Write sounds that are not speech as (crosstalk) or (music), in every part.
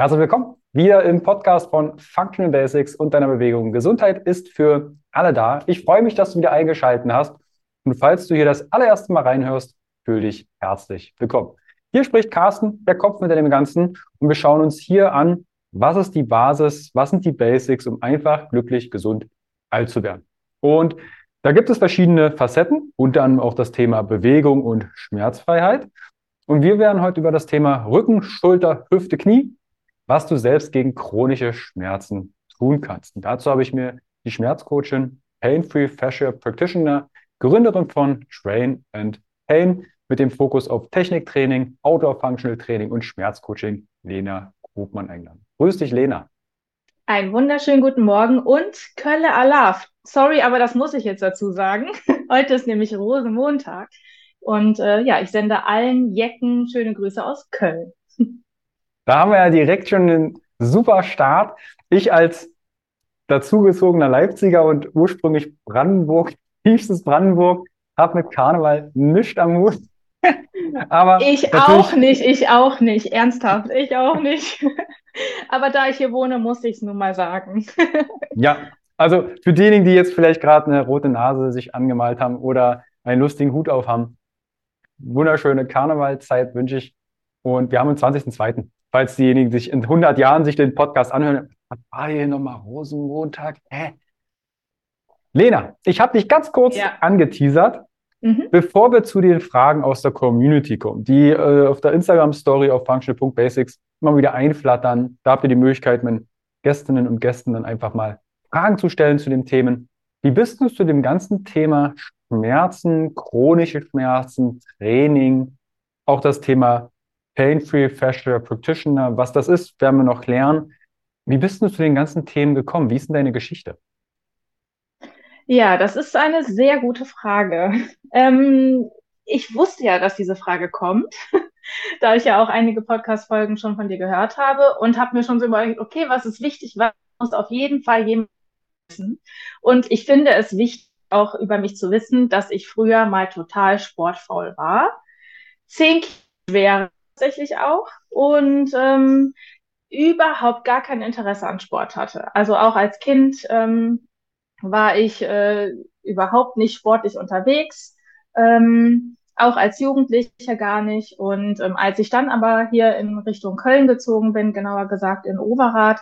Herzlich willkommen wieder im Podcast von Functional Basics und deiner Bewegung. Gesundheit ist für alle da. Ich freue mich, dass du wieder eingeschaltet hast. Und falls du hier das allererste Mal reinhörst, fühle dich herzlich willkommen. Hier spricht Carsten, der Kopf mit dem Ganzen. Und wir schauen uns hier an, was ist die Basis, was sind die Basics, um einfach glücklich, gesund alt zu werden. Und da gibt es verschiedene Facetten, unter anderem auch das Thema Bewegung und Schmerzfreiheit. Und wir werden heute über das Thema Rücken, Schulter, Hüfte, Knie was du selbst gegen chronische Schmerzen tun kannst. Und dazu habe ich mir die Schmerzcoachin Pain-Free Fascia Practitioner, Gründerin von Train and Pain mit dem Fokus auf Techniktraining, Outdoor Functional Training und Schmerzcoaching, Lena Grubmann eingeladen. Grüß dich, Lena. Einen wunderschönen guten Morgen und Kölle Alaf. Sorry, aber das muss ich jetzt dazu sagen. (laughs) Heute ist nämlich Rosenmontag. Und äh, ja, ich sende allen Jecken schöne Grüße aus Köln. (laughs) Da haben wir ja direkt schon einen super Start. Ich als dazugezogener Leipziger und ursprünglich Brandenburg, tiefstes Brandenburg, habe mit Karneval nichts am Hut. (laughs) Aber ich auch nicht, ich auch nicht, ernsthaft, ich auch nicht. (laughs) Aber da ich hier wohne, muss ich es nun mal sagen. (laughs) ja, also für diejenigen, die jetzt vielleicht gerade eine rote Nase sich angemalt haben oder einen lustigen Hut aufhaben, wunderschöne Karnevalzeit wünsche ich. Und wir haben den 20.02 falls diejenigen sich in 100 Jahren sich den Podcast anhören, war hier nochmal Rosenmontag? Hä? Lena, ich habe dich ganz kurz ja. angeteasert, mhm. bevor wir zu den Fragen aus der Community kommen, die äh, auf der Instagram-Story auf functional.basics immer wieder einflattern. Da habt ihr die Möglichkeit, meinen Gästinnen und Gästen dann einfach mal Fragen zu stellen zu den Themen. Wie bist du zu dem ganzen Thema Schmerzen, chronische Schmerzen, Training, auch das Thema Pain-Free Fascia Practitioner. Was das ist, werden wir noch klären. Wie bist du zu den ganzen Themen gekommen? Wie ist denn deine Geschichte? Ja, das ist eine sehr gute Frage. Ähm, ich wusste ja, dass diese Frage kommt, (laughs) da ich ja auch einige Podcast-Folgen schon von dir gehört habe und habe mir schon so überlegt, okay, was ist wichtig, was muss auf jeden Fall jemand wissen. Und ich finde es wichtig, auch über mich zu wissen, dass ich früher mal total sportfaul war. Zehn Kilo schwer tatsächlich auch und ähm, überhaupt gar kein Interesse an Sport hatte. Also auch als Kind ähm, war ich äh, überhaupt nicht sportlich unterwegs, ähm, auch als Jugendlicher gar nicht. Und ähm, als ich dann aber hier in Richtung Köln gezogen bin, genauer gesagt in Overath,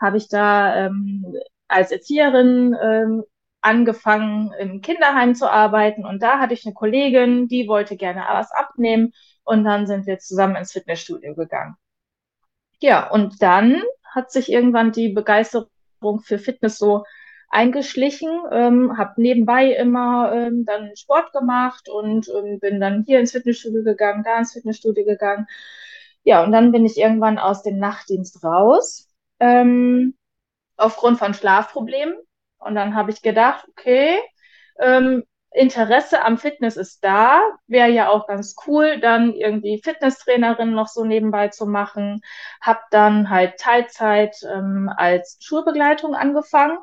habe ich da ähm, als Erzieherin ähm, angefangen, im Kinderheim zu arbeiten. Und da hatte ich eine Kollegin, die wollte gerne was abnehmen. Und dann sind wir zusammen ins Fitnessstudio gegangen. Ja, und dann hat sich irgendwann die Begeisterung für Fitness so eingeschlichen, ähm, habe nebenbei immer ähm, dann Sport gemacht und ähm, bin dann hier ins Fitnessstudio gegangen, da ins Fitnessstudio gegangen. Ja, und dann bin ich irgendwann aus dem Nachtdienst raus, ähm, aufgrund von Schlafproblemen. Und dann habe ich gedacht, okay, ähm, Interesse am Fitness ist da, wäre ja auch ganz cool, dann irgendwie Fitnesstrainerin noch so nebenbei zu machen. Hab dann halt Teilzeit ähm, als Schulbegleitung angefangen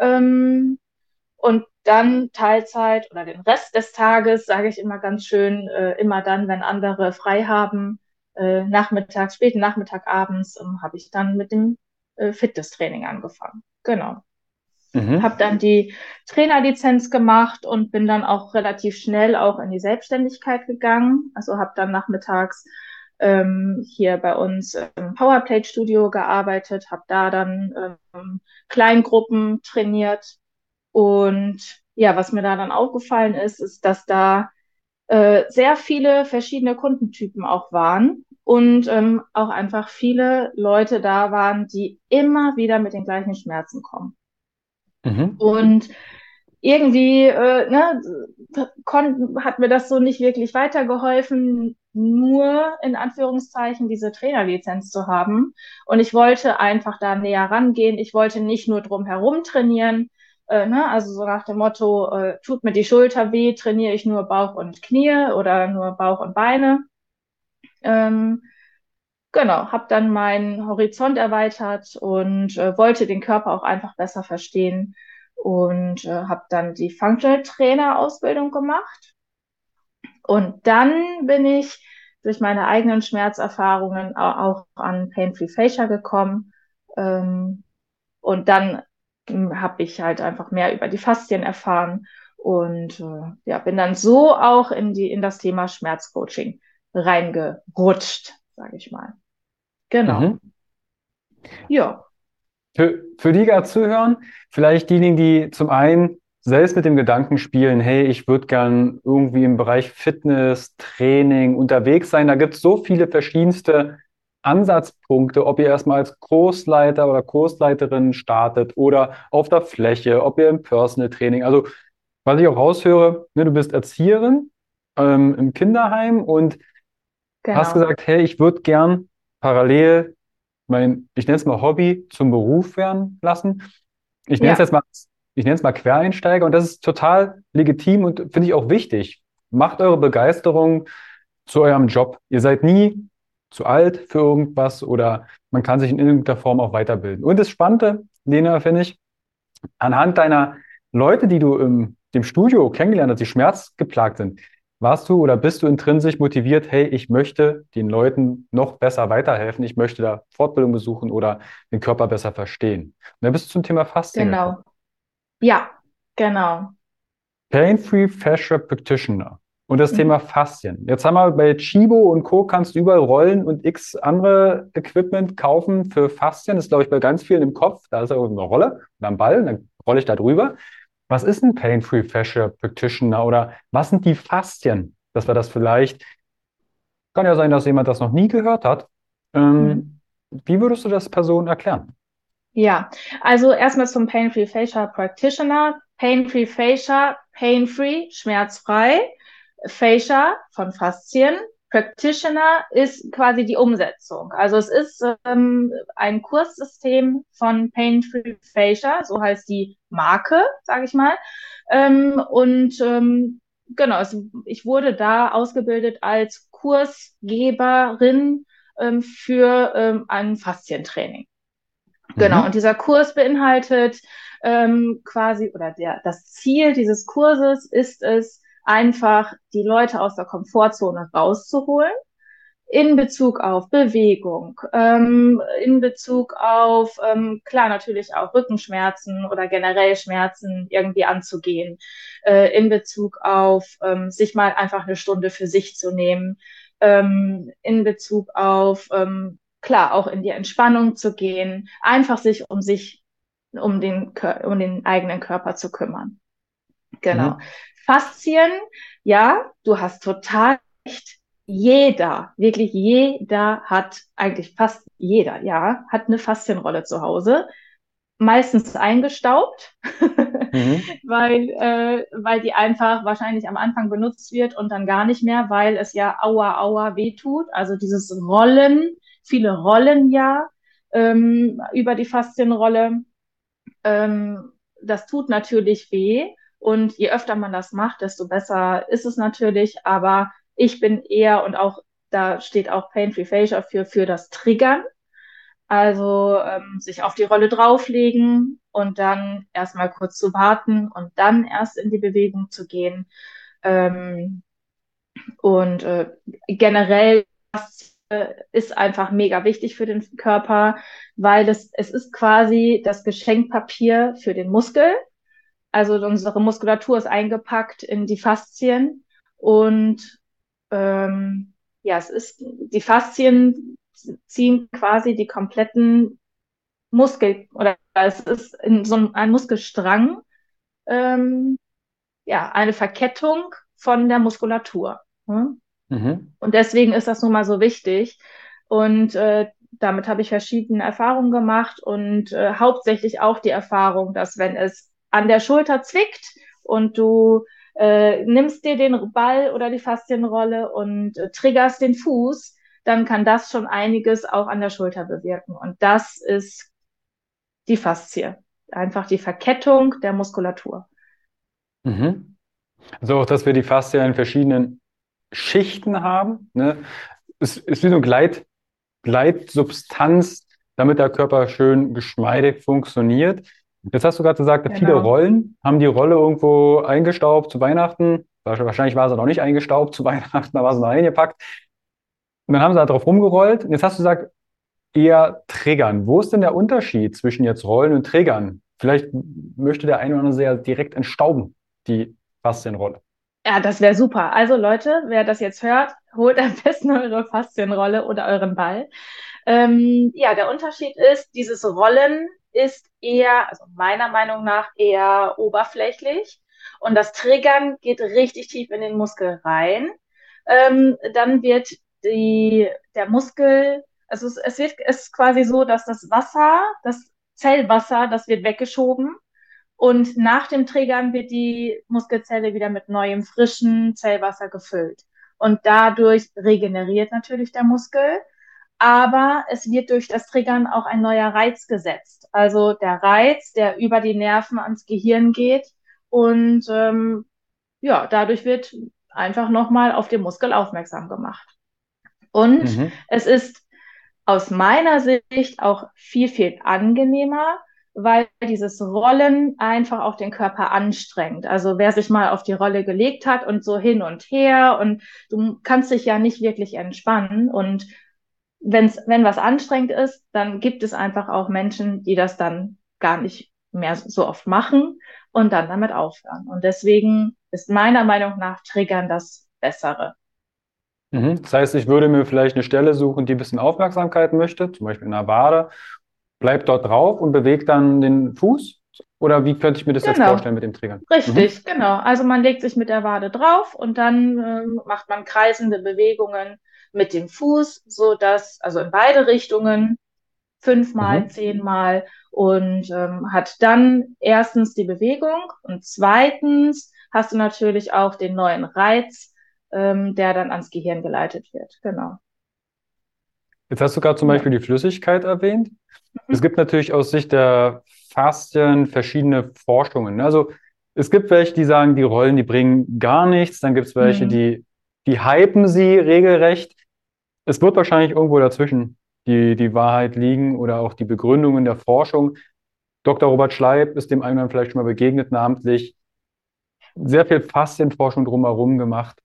ähm, und dann Teilzeit oder den Rest des Tages, sage ich immer ganz schön, äh, immer dann, wenn andere frei haben, äh, nachmittags, späten Nachmittag, abends, ähm, habe ich dann mit dem äh, Fitnesstraining angefangen. Genau. Mhm. Habe dann die Trainerlizenz gemacht und bin dann auch relativ schnell auch in die Selbstständigkeit gegangen. Also habe dann nachmittags ähm, hier bei uns im Powerplate Studio gearbeitet, habe da dann ähm, Kleingruppen trainiert und ja, was mir da dann aufgefallen ist, ist, dass da äh, sehr viele verschiedene Kundentypen auch waren und ähm, auch einfach viele Leute da waren, die immer wieder mit den gleichen Schmerzen kommen. Mhm. Und irgendwie äh, ne, hat mir das so nicht wirklich weitergeholfen, nur in Anführungszeichen diese Trainerlizenz zu haben. Und ich wollte einfach da näher rangehen. Ich wollte nicht nur drum herum trainieren. Äh, ne? Also so nach dem Motto, äh, tut mir die Schulter weh, trainiere ich nur Bauch und Knie oder nur Bauch und Beine. Ähm, genau, habe dann meinen Horizont erweitert und äh, wollte den Körper auch einfach besser verstehen und äh, habe dann die Functional Trainer Ausbildung gemacht. Und dann bin ich durch meine eigenen Schmerzerfahrungen auch an Pain-Free Fascia gekommen. Ähm, und dann hm, habe ich halt einfach mehr über die Faszien erfahren und äh, ja, bin dann so auch in die in das Thema Schmerzcoaching reingerutscht, sage ich mal. Genau. Mhm. Ja. Für, für die gerade zuhören, vielleicht diejenigen, die zum einen selbst mit dem Gedanken spielen, hey, ich würde gern irgendwie im Bereich Fitness, Training unterwegs sein. Da gibt es so viele verschiedenste Ansatzpunkte, ob ihr erstmal als Kursleiter oder Kursleiterin startet oder auf der Fläche, ob ihr im Personal Training. Also, was ich auch raushöre, ne, du bist Erzieherin ähm, im Kinderheim und genau. hast gesagt, hey, ich würde gern parallel mein, ich nenne es mal Hobby zum Beruf werden lassen. Ich nenne ja. es jetzt mal ich nenne es mal Quereinsteiger und das ist total legitim und finde ich auch wichtig. Macht eure Begeisterung zu eurem Job. Ihr seid nie zu alt für irgendwas oder man kann sich in irgendeiner Form auch weiterbilden. Und das Spannende, Lena, finde ich, anhand deiner Leute, die du im dem Studio kennengelernt hast, die schmerzgeplagt sind, warst du oder bist du intrinsisch motiviert, hey, ich möchte den Leuten noch besser weiterhelfen, ich möchte da Fortbildung besuchen oder den Körper besser verstehen. Und dann bist du zum Thema Faszien. Genau. Gekommen. Ja, genau. Pain-Free Fascia Practitioner. Und das mhm. Thema Faszien. Jetzt haben wir bei Chibo und Co. kannst du überall Rollen und x andere Equipment kaufen für Faszien. Das ist, glaube ich, bei ganz vielen im Kopf. Da ist auch eine Rolle und ein Ball, dann rolle ich da drüber. Was ist ein Pain-Free Fascia Practitioner oder was sind die Faszien? Dass wir das vielleicht, kann ja sein, dass jemand das noch nie gehört hat. Ähm, mhm. Wie würdest du das Person erklären? Ja, also erstmal zum Pain-Free Fascia Practitioner. Pain-Free Fascia, pain-free, schmerzfrei. Fascia von Faszien. Practitioner ist quasi die Umsetzung. Also es ist ähm, ein Kurssystem von Pain-Free Fascia, so heißt die Marke, sage ich mal. Ähm, und ähm, genau, es, ich wurde da ausgebildet als Kursgeberin ähm, für ähm, ein Faszientraining. Genau, mhm. und dieser Kurs beinhaltet ähm, quasi, oder der, das Ziel dieses Kurses ist es, einfach die Leute aus der Komfortzone rauszuholen in Bezug auf Bewegung, ähm, in Bezug auf, ähm, klar, natürlich auch Rückenschmerzen oder generell Schmerzen irgendwie anzugehen, äh, in Bezug auf ähm, sich mal einfach eine Stunde für sich zu nehmen, ähm, in Bezug auf ähm, klar, auch in die Entspannung zu gehen, einfach sich um sich, um den, um den eigenen Körper zu kümmern. Genau. Mhm. Faszien, ja, du hast total recht. Jeder, wirklich jeder hat, eigentlich fast jeder, ja, hat eine Faszienrolle zu Hause. Meistens eingestaubt, mhm. (laughs) weil, äh, weil die einfach wahrscheinlich am Anfang benutzt wird und dann gar nicht mehr, weil es ja aua, aua wehtut. Also dieses Rollen, viele rollen ja ähm, über die Faszienrolle. Ähm, das tut natürlich weh. Und je öfter man das macht, desto besser ist es natürlich. Aber ich bin eher und auch da steht auch Pain-Free Fascia für, für das Triggern. Also ähm, sich auf die Rolle drauflegen und dann erstmal kurz zu warten und dann erst in die Bewegung zu gehen. Ähm, und äh, generell äh, ist einfach mega wichtig für den Körper, weil das, es ist quasi das Geschenkpapier für den Muskel. Also unsere Muskulatur ist eingepackt in die Faszien und ähm, ja, es ist die Faszien ziehen quasi die kompletten Muskel oder es ist in so ein Muskelstrang ähm, ja eine Verkettung von der Muskulatur. Hm? Mhm. Und deswegen ist das nun mal so wichtig. Und äh, damit habe ich verschiedene Erfahrungen gemacht und äh, hauptsächlich auch die Erfahrung, dass wenn es an der Schulter zwickt und du äh, nimmst dir den Ball oder die Faszienrolle und äh, triggerst den Fuß, dann kann das schon einiges auch an der Schulter bewirken. Und das ist die Faszie. Einfach die Verkettung der Muskulatur. Mhm. Also auch, dass wir die Faszie in verschiedenen Schichten haben. Ne? Es ist wie so eine Gleit, Gleitsubstanz, damit der Körper schön geschmeidig funktioniert. Jetzt hast du gerade gesagt, genau. viele Rollen haben die Rolle irgendwo eingestaubt zu Weihnachten. Wahrscheinlich war sie noch nicht eingestaubt zu (laughs) Weihnachten, da war sie noch eingepackt. Und dann haben sie da drauf rumgerollt. Und jetzt hast du gesagt, eher triggern. Wo ist denn der Unterschied zwischen jetzt Rollen und Triggern? Vielleicht möchte der eine oder andere ja direkt entstauben, die Faszienrolle. Ja, das wäre super. Also Leute, wer das jetzt hört, holt am besten eure Faszienrolle oder euren Ball. Ähm, ja, der Unterschied ist, dieses Rollen ist eher, also meiner Meinung nach, eher oberflächlich. Und das Triggern geht richtig tief in den Muskel rein. Ähm, dann wird die, der Muskel, also es, es wird es ist quasi so, dass das Wasser, das Zellwasser, das wird weggeschoben und nach dem Triggern wird die Muskelzelle wieder mit neuem frischen Zellwasser gefüllt. Und dadurch regeneriert natürlich der Muskel, aber es wird durch das Triggern auch ein neuer Reiz gesetzt. Also der Reiz, der über die Nerven ans Gehirn geht und ähm, ja, dadurch wird einfach nochmal auf den Muskel aufmerksam gemacht. Und mhm. es ist aus meiner Sicht auch viel, viel angenehmer, weil dieses Rollen einfach auch den Körper anstrengt. Also wer sich mal auf die Rolle gelegt hat und so hin und her und du kannst dich ja nicht wirklich entspannen und wenn's, wenn was anstrengend ist, dann gibt es einfach auch Menschen, die das dann gar nicht mehr so oft machen und dann damit aufhören. Und deswegen ist meiner Meinung nach Triggern das Bessere. Mhm. Das heißt, ich würde mir vielleicht eine Stelle suchen, die ein bisschen Aufmerksamkeit möchte, zum Beispiel in der Wade, bleib dort drauf und bewegt dann den Fuß? Oder wie könnte ich mir das genau. jetzt vorstellen mit dem Triggern? Richtig, mhm. genau. Also man legt sich mit der Wade drauf und dann äh, macht man kreisende Bewegungen mit dem Fuß, so dass, also in beide Richtungen, fünfmal, mhm. zehnmal und ähm, hat dann erstens die Bewegung und zweitens hast du natürlich auch den neuen Reiz, ähm, der dann ans Gehirn geleitet wird. Genau. Jetzt hast du gerade zum Beispiel die Flüssigkeit erwähnt. Mhm. Es gibt natürlich aus Sicht der Faszien verschiedene Forschungen. Also es gibt welche, die sagen, die Rollen, die bringen gar nichts. Dann gibt es welche, mhm. die, die hypen sie regelrecht. Es wird wahrscheinlich irgendwo dazwischen die, die Wahrheit liegen oder auch die Begründungen der Forschung. Dr. Robert Schleib ist dem einen vielleicht schon mal begegnet, namentlich sehr viel Faszienforschung drumherum gemacht.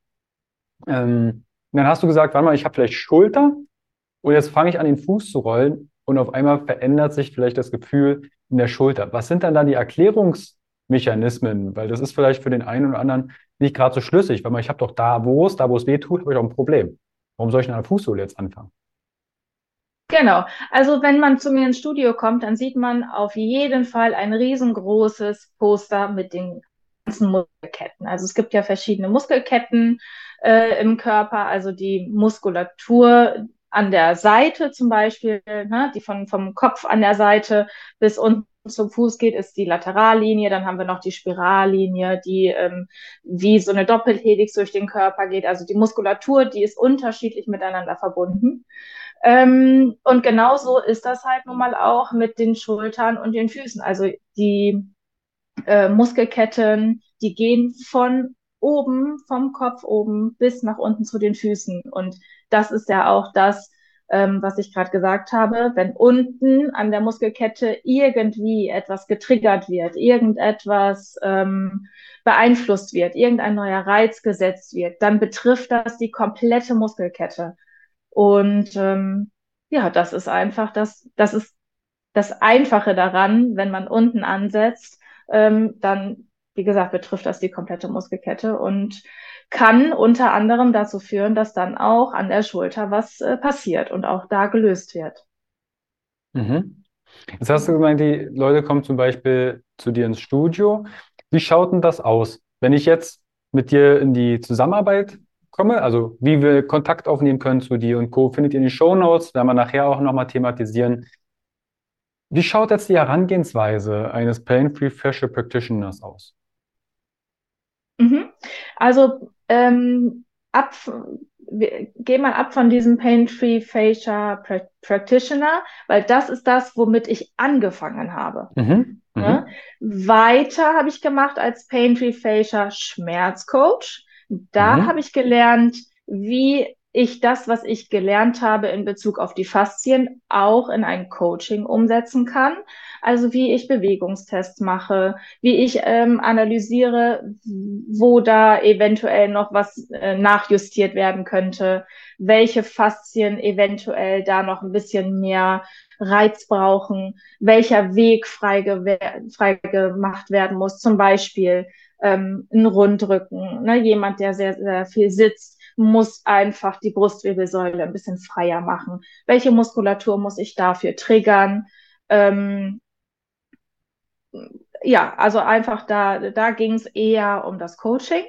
Ähm, dann hast du gesagt, warte mal, ich habe vielleicht Schulter und jetzt fange ich an, den Fuß zu rollen und auf einmal verändert sich vielleicht das Gefühl in der Schulter. Was sind dann da die Erklärungsmechanismen? Weil das ist vielleicht für den einen oder anderen nicht gerade so schlüssig, weil man, ich habe doch da, wo es, da wo es weh tut, habe ich auch ein Problem. Warum soll ich an der Fußsohle jetzt anfangen? Genau. Also wenn man zu mir ins Studio kommt, dann sieht man auf jeden Fall ein riesengroßes Poster mit den ganzen Muskelketten. Also es gibt ja verschiedene Muskelketten äh, im Körper, also die Muskulatur an der Seite zum Beispiel, ne, die von, vom Kopf an der Seite bis unten zum Fuß geht, ist die Laterallinie. Dann haben wir noch die Spirallinie, die ähm, wie so eine Doppelhelix durch den Körper geht. Also die Muskulatur, die ist unterschiedlich miteinander verbunden. Ähm, und genauso ist das halt nun mal auch mit den Schultern und den Füßen. Also die äh, Muskelketten, die gehen von oben, vom Kopf oben bis nach unten zu den Füßen. Und das ist ja auch das, ähm, was ich gerade gesagt habe. Wenn unten an der Muskelkette irgendwie etwas getriggert wird, irgendetwas ähm, beeinflusst wird, irgendein neuer Reiz gesetzt wird, dann betrifft das die komplette Muskelkette. Und ähm, ja, das ist einfach das, das ist das Einfache daran, wenn man unten ansetzt, ähm, dann wie gesagt, betrifft das die komplette Muskelkette und kann unter anderem dazu führen, dass dann auch an der Schulter was äh, passiert und auch da gelöst wird. Mhm. Jetzt hast du gemeint, die Leute kommen zum Beispiel zu dir ins Studio. Wie schaut denn das aus? Wenn ich jetzt mit dir in die Zusammenarbeit komme, also wie wir Kontakt aufnehmen können zu dir und Co., findet ihr in den Show Notes, werden wir nachher auch nochmal thematisieren. Wie schaut jetzt die Herangehensweise eines Pain-Free Fascial Practitioners aus? Also ähm, ab, geh mal ab von diesem Pain-Free Fascia Practitioner, weil das ist das, womit ich angefangen habe. Mhm. Mhm. Ja? Weiter habe ich gemacht als Pain-Free Fascia Schmerzcoach. Da mhm. habe ich gelernt, wie ich das, was ich gelernt habe in Bezug auf die Faszien, auch in ein Coaching umsetzen kann. Also wie ich Bewegungstests mache, wie ich ähm, analysiere, wo da eventuell noch was äh, nachjustiert werden könnte, welche Faszien eventuell da noch ein bisschen mehr Reiz brauchen, welcher Weg freigemacht frei werden muss, zum Beispiel ähm, ein Rundrücken, ne? jemand, der sehr, sehr viel sitzt, muss einfach die Brustwirbelsäule ein bisschen freier machen. Welche Muskulatur muss ich dafür triggern? Ähm, ja, also einfach da, da ging es eher um das Coaching.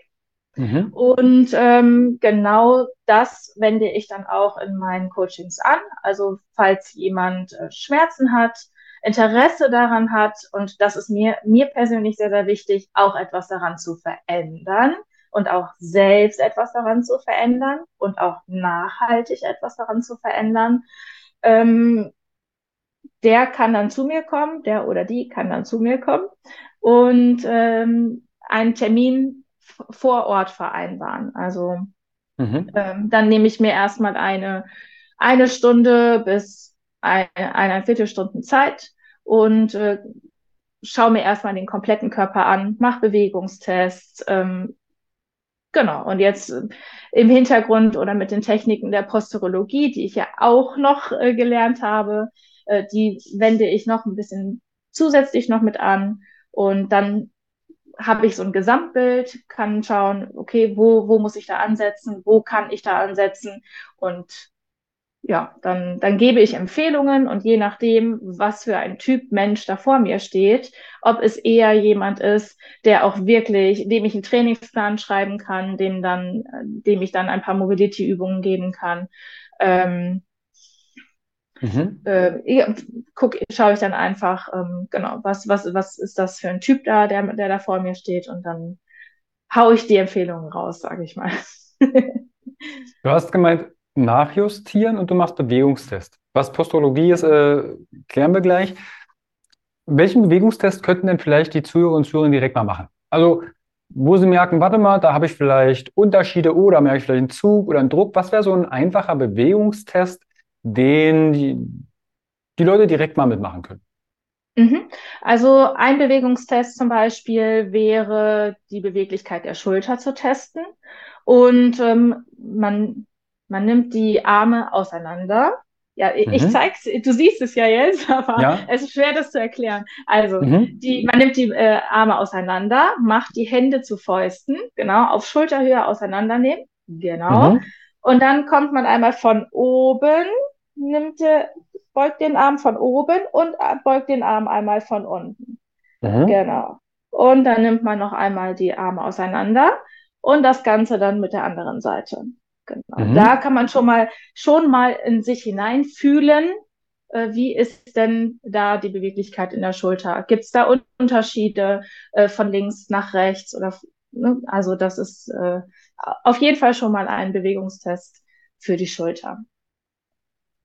Mhm. Und ähm, genau das wende ich dann auch in meinen Coachings an. Also falls jemand äh, Schmerzen hat, Interesse daran hat, und das ist mir, mir persönlich sehr, sehr wichtig, auch etwas daran zu verändern, und auch selbst etwas daran zu verändern und auch nachhaltig etwas daran zu verändern, ähm, der kann dann zu mir kommen, der oder die kann dann zu mir kommen und ähm, einen Termin vor Ort vereinbaren. Also mhm. ähm, dann nehme ich mir erstmal eine, eine Stunde bis eine, eine Viertelstunden Zeit und äh, schaue mir erstmal den kompletten Körper an, mache Bewegungstests, ähm, Genau, und jetzt äh, im Hintergrund oder mit den Techniken der Posturologie, die ich ja auch noch äh, gelernt habe, äh, die wende ich noch ein bisschen zusätzlich noch mit an. Und dann habe ich so ein Gesamtbild, kann schauen, okay, wo, wo muss ich da ansetzen, wo kann ich da ansetzen und ja, dann, dann gebe ich Empfehlungen und je nachdem, was für ein Typ Mensch da vor mir steht, ob es eher jemand ist, der auch wirklich, dem ich einen Trainingsplan schreiben kann, dem dann, dem ich dann ein paar Mobility-Übungen geben kann. Ähm, mhm. äh, guck, schaue ich dann einfach, ähm, genau, was, was, was ist das für ein Typ da, der, der da vor mir steht und dann hau ich die Empfehlungen raus, sage ich mal. (laughs) du hast gemeint, nachjustieren und du machst Bewegungstest. Was Postologie ist, äh, klären wir gleich. Welchen Bewegungstest könnten denn vielleicht die Zuhörer und Zuhörer direkt mal machen? Also, wo sie merken, warte mal, da habe ich vielleicht Unterschiede oder merke ich vielleicht einen Zug oder einen Druck. Was wäre so ein einfacher Bewegungstest, den die, die Leute direkt mal mitmachen können? Mhm. Also ein Bewegungstest zum Beispiel wäre die Beweglichkeit der Schulter zu testen. Und ähm, man man nimmt die Arme auseinander. Ja, mhm. ich zeig's, du siehst es ja jetzt, (laughs) aber ja. es ist schwer, das zu erklären. Also, mhm. die, man nimmt die äh, Arme auseinander, macht die Hände zu Fäusten, genau, auf Schulterhöhe auseinandernehmen, genau. Mhm. Und dann kommt man einmal von oben, nimmt, beugt den Arm von oben und äh, beugt den Arm einmal von unten. Mhm. Genau. Und dann nimmt man noch einmal die Arme auseinander und das Ganze dann mit der anderen Seite. Genau. Mhm. Da kann man schon mal, schon mal in sich hineinfühlen, äh, wie ist denn da die Beweglichkeit in der Schulter? Gibt es da Un Unterschiede äh, von links nach rechts oder ne? also das ist äh, auf jeden Fall schon mal ein Bewegungstest für die Schulter.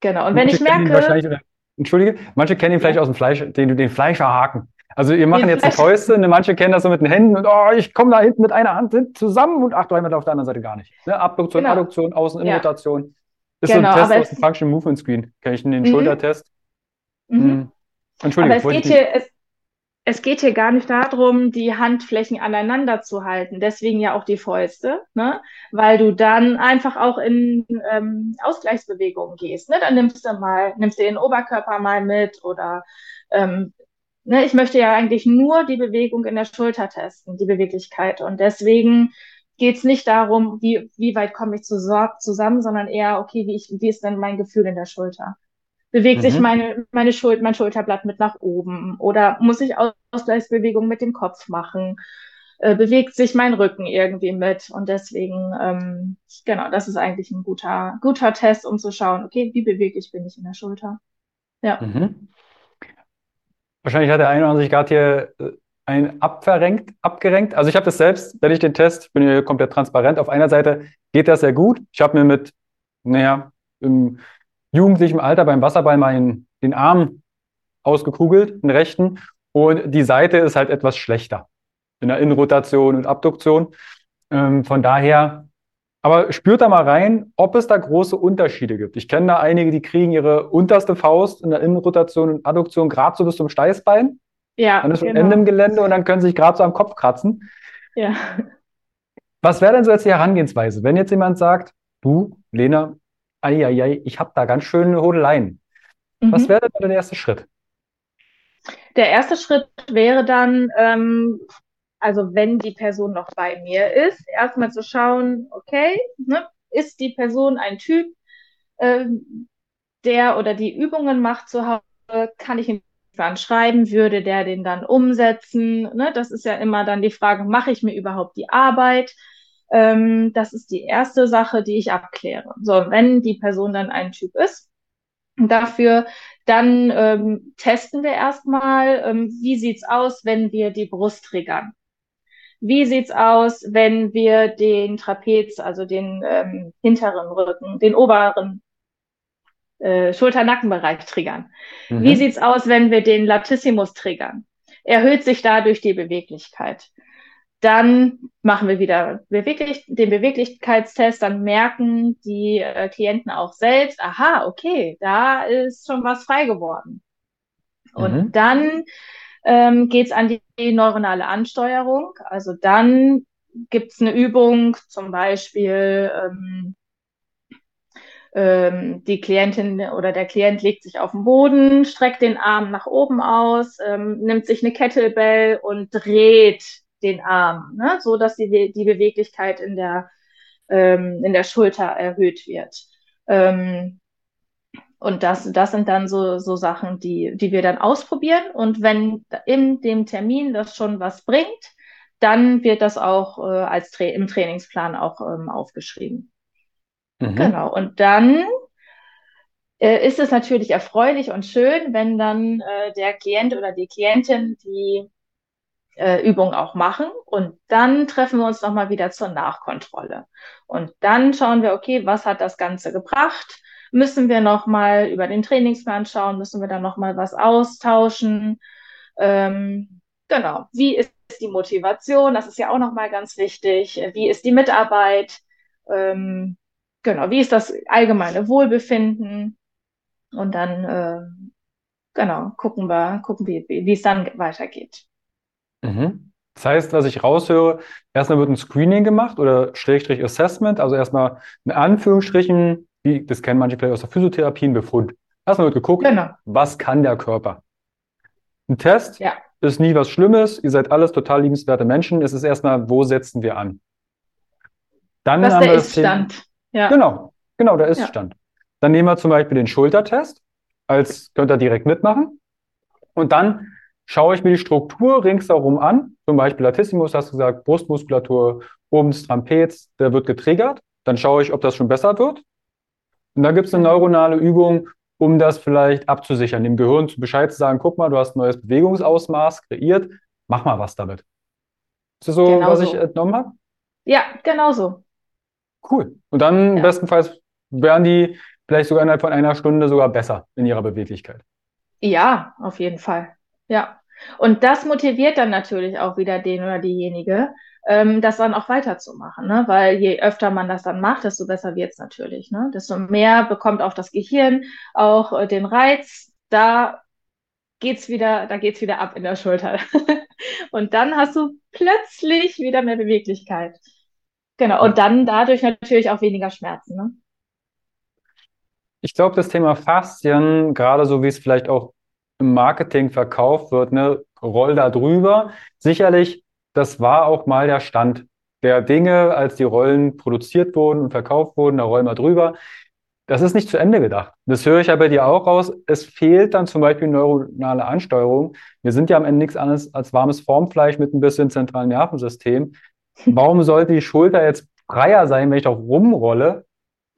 Genau. Und wenn ich merke, Entschuldige, manche kennen ihn vielleicht aus dem Fleisch, den, den Fleischerhaken. Also wir machen jetzt eine Fäuste, ne, manche kennen das so mit den Händen und oh, ich komme da hinten mit einer Hand zusammen und ach, du auf der anderen Seite gar nicht. Ne? Abduktion, genau. Adduktion, Außeninnenrotation. Ja. Ist genau, so ein Test aus dem Function Movement Screen. Kenne ich den mhm. Schultertest. Mhm. Mhm. Entschuldigung. Aber es geht, hier, es, es geht hier gar nicht darum, die Handflächen aneinander zu halten. Deswegen ja auch die Fäuste, ne? weil du dann einfach auch in ähm, Ausgleichsbewegungen gehst. Ne? Dann nimmst du mal, nimmst du den Oberkörper mal mit oder ähm, ne, ich möchte ja eigentlich nur die Bewegung in der Schulter testen, die Beweglichkeit. Und deswegen geht es nicht darum, wie, wie weit komme ich zu, zusammen, sondern eher, okay, wie, ich, wie ist denn mein Gefühl in der Schulter? Bewegt mhm. sich meine, meine Schuld, mein Schulterblatt mit nach oben? Oder muss ich Ausgleichsbewegungen mit dem Kopf machen? Äh, bewegt sich mein Rücken irgendwie mit? Und deswegen, ähm, genau, das ist eigentlich ein guter, guter Test, um zu schauen, okay, wie beweglich bin ich in der Schulter? Ja. Mhm. Wahrscheinlich hat der eine oder andere sich gerade hier äh, ein abverrenkt, abgerenkt. Also ich habe das selbst, wenn ich den Test, bin hier komplett transparent. Auf einer Seite geht das sehr gut. Ich habe mir mit, naja, im jugendlichen Alter beim Wasserball meinen, den Arm ausgekugelt, den rechten. Und die Seite ist halt etwas schlechter in der Innenrotation und Abduktion. Ähm, von daher Aber spürt da mal rein, ob es da große Unterschiede gibt. Ich kenne da einige, die kriegen ihre unterste Faust in der Innenrotation und Adduktion gerade so bis zum Steißbein. Ja. Dann ist genau. Ende im Gelände und dann können sie sich gerade so am Kopf kratzen. Ja. Was wäre denn so jetzt die Herangehensweise, wenn jetzt jemand sagt, du, Lena, ei, ei, ei, ich habe da ganz schöne Hodeleien. Mhm. Was wäre denn der erste Schritt? Der erste Schritt wäre dann, ähm, also wenn die Person noch bei mir ist, erstmal zu schauen, okay, ne, ist die Person ein Typ, äh, der oder die Übungen macht zu Hause, kann ich ihn schreiben, würde der den dann umsetzen? Ne? Das ist ja immer dann die Frage, mache ich mir überhaupt die Arbeit? Ähm, das ist die erste Sache, die ich abkläre. So, wenn die Person dann ein Typ ist, dafür, dann ähm, testen wir erstmal, ähm, wie sieht's aus, wenn wir die Brust triggern. Wie sieht's aus, wenn wir den Trapez, also den ähm, hinteren Rücken, den oberen äh, Schulter-Nackenbereich triggern? Mhm. Wie sieht's aus, wenn wir den Latissimus triggern? Erhöht sich dadurch die Beweglichkeit? Dann machen wir wieder beweglich, den Beweglichkeitstest, dann merken die äh, Klienten auch selbst, aha, okay, da ist schon was frei geworden. Und mhm. dann ähm, geht es an die, neuronale Ansteuerung. Also dann gibt es eine Übung, zum Beispiel ähm, ähm, die Klientin oder der Klient legt sich auf den Boden, streckt den Arm nach oben aus, ähm, nimmt sich eine Kettlebell und dreht den Arm, ne? so dass die, die Beweglichkeit in der, ähm, in der Schulter erhöht wird. Und das, das sind dann so, so Sachen, die, die wir dann ausprobieren. Und wenn in dem Termin das schon was bringt, dann wird das auch äh, als Tra im Trainingsplan auch ähm, aufgeschrieben. Mhm. Genau. Und dann äh, ist es natürlich erfreulich und schön, wenn dann äh, der Klient oder die Klientin die äh, Übung auch machen und dann treffen wir uns nochmal wieder zur Nachkontrolle. Und dann schauen wir, okay, was hat das Ganze gebracht? Müssen wir nochmal über den Trainingsplan schauen, müssen wir dann nochmal was austauschen. Ähm, genau, wie ist die Motivation? Das ist ja auch nochmal ganz wichtig. Wie ist die Mitarbeit? Ähm, genau, wie ist das allgemeine Wohlbefinden? Und dann, äh, genau, gucken wir, gucken, wie, wie es dann weitergeht. Mhm. Das heißt, was ich raushöre, erstmal wird ein Screening gemacht oder Schrägstrich Assessment, also erstmal in Anführungsstrichen wie, das kennen manche vielleicht aus der Physiotherapie, ein Befund. Erstmal wird geguckt, genau. was kann der Körper. Ein Test ja. ist nie was Schlimmes. Ihr seid alles total liebenswerte Menschen. Es ist erstmal, wo setzen wir an? Dann was haben der wir Ist-Stand. Ja. Genau, genau, der Ist-Stand. Ja. Dann nehmen wir zum Beispiel den Schultertest. Als könnt ihr direkt mitmachen. Und dann schaue ich mir die Struktur ringsherum an. Zum Beispiel Latissimus, hast du gesagt, Brustmuskulatur, oben Trapez, der wird getriggert. Dann schaue ich, ob das schon besser wird. Und da gibt es eine neuronale Übung, um das vielleicht abzusichern, dem Gehirn zu Bescheid zu sagen, guck mal, du hast ein neues Bewegungsausmaß kreiert, mach mal was damit. Ist das so, genau was so. ich entnommen habe? Ja, genau so. Cool. Und dann ja. bestenfalls werden die vielleicht sogar innerhalb von einer Stunde sogar besser in ihrer Beweglichkeit. Ja, auf jeden Fall. Ja. Und das motiviert dann natürlich auch wieder den oder diejenige, ähm, das dann auch weiterzumachen. Ne? Weil je öfter man das dann macht, desto besser wird's natürlich. Ne? Desto mehr bekommt auch das Gehirn auch äh, den Reiz, da geht's wieder, da geht's wieder ab in der Schulter. (laughs) und dann hast du plötzlich wieder mehr Beweglichkeit. Genau. Und dann dadurch natürlich auch weniger Schmerzen. Ne? Ich glaube, das Thema Faszien, gerade so wie es vielleicht auch im Marketing verkauft wird, ne, roll da drüber. Sicherlich das war auch mal der Stand der Dinge, als die Rollen produziert wurden und verkauft wurden, da rollen wir drüber. Das ist nicht zu Ende gedacht. Das höre ich ja bei dir auch raus. Es fehlt dann zum Beispiel neuronale Ansteuerung. Wir sind ja am Ende nichts anderes als warmes Formfleisch mit ein bisschen zentralen Nervensystem. Warum sollte die Schulter jetzt freier sein, wenn ich auch rumrolle?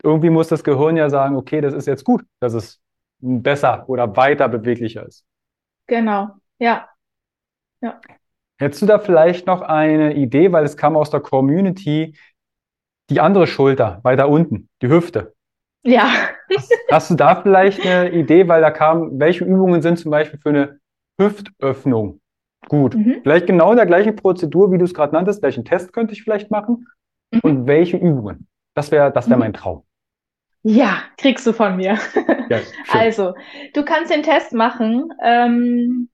Irgendwie muss das Gehirn ja sagen, okay, das ist jetzt gut, dass es besser oder weiter beweglicher ist. Genau, ja. Ja. Hättest du da vielleicht noch eine Idee, weil es kam aus der Community, die andere Schulter, weiter unten, die Hüfte. Ja. Hast, hast, du da vielleicht eine Idee, weil da kam, welche Übungen sind zum Beispiel für eine Hüftöffnung gut? Mhm. Vielleicht genau in der gleichen Prozedur, wie du es gerade nanntest, welchen Test könnte ich vielleicht machen mhm. und welche Übungen? Das wäre das wär mein Traum. Ja, kriegst du von mir. Ja, also, du kannst den Test machen, ähm,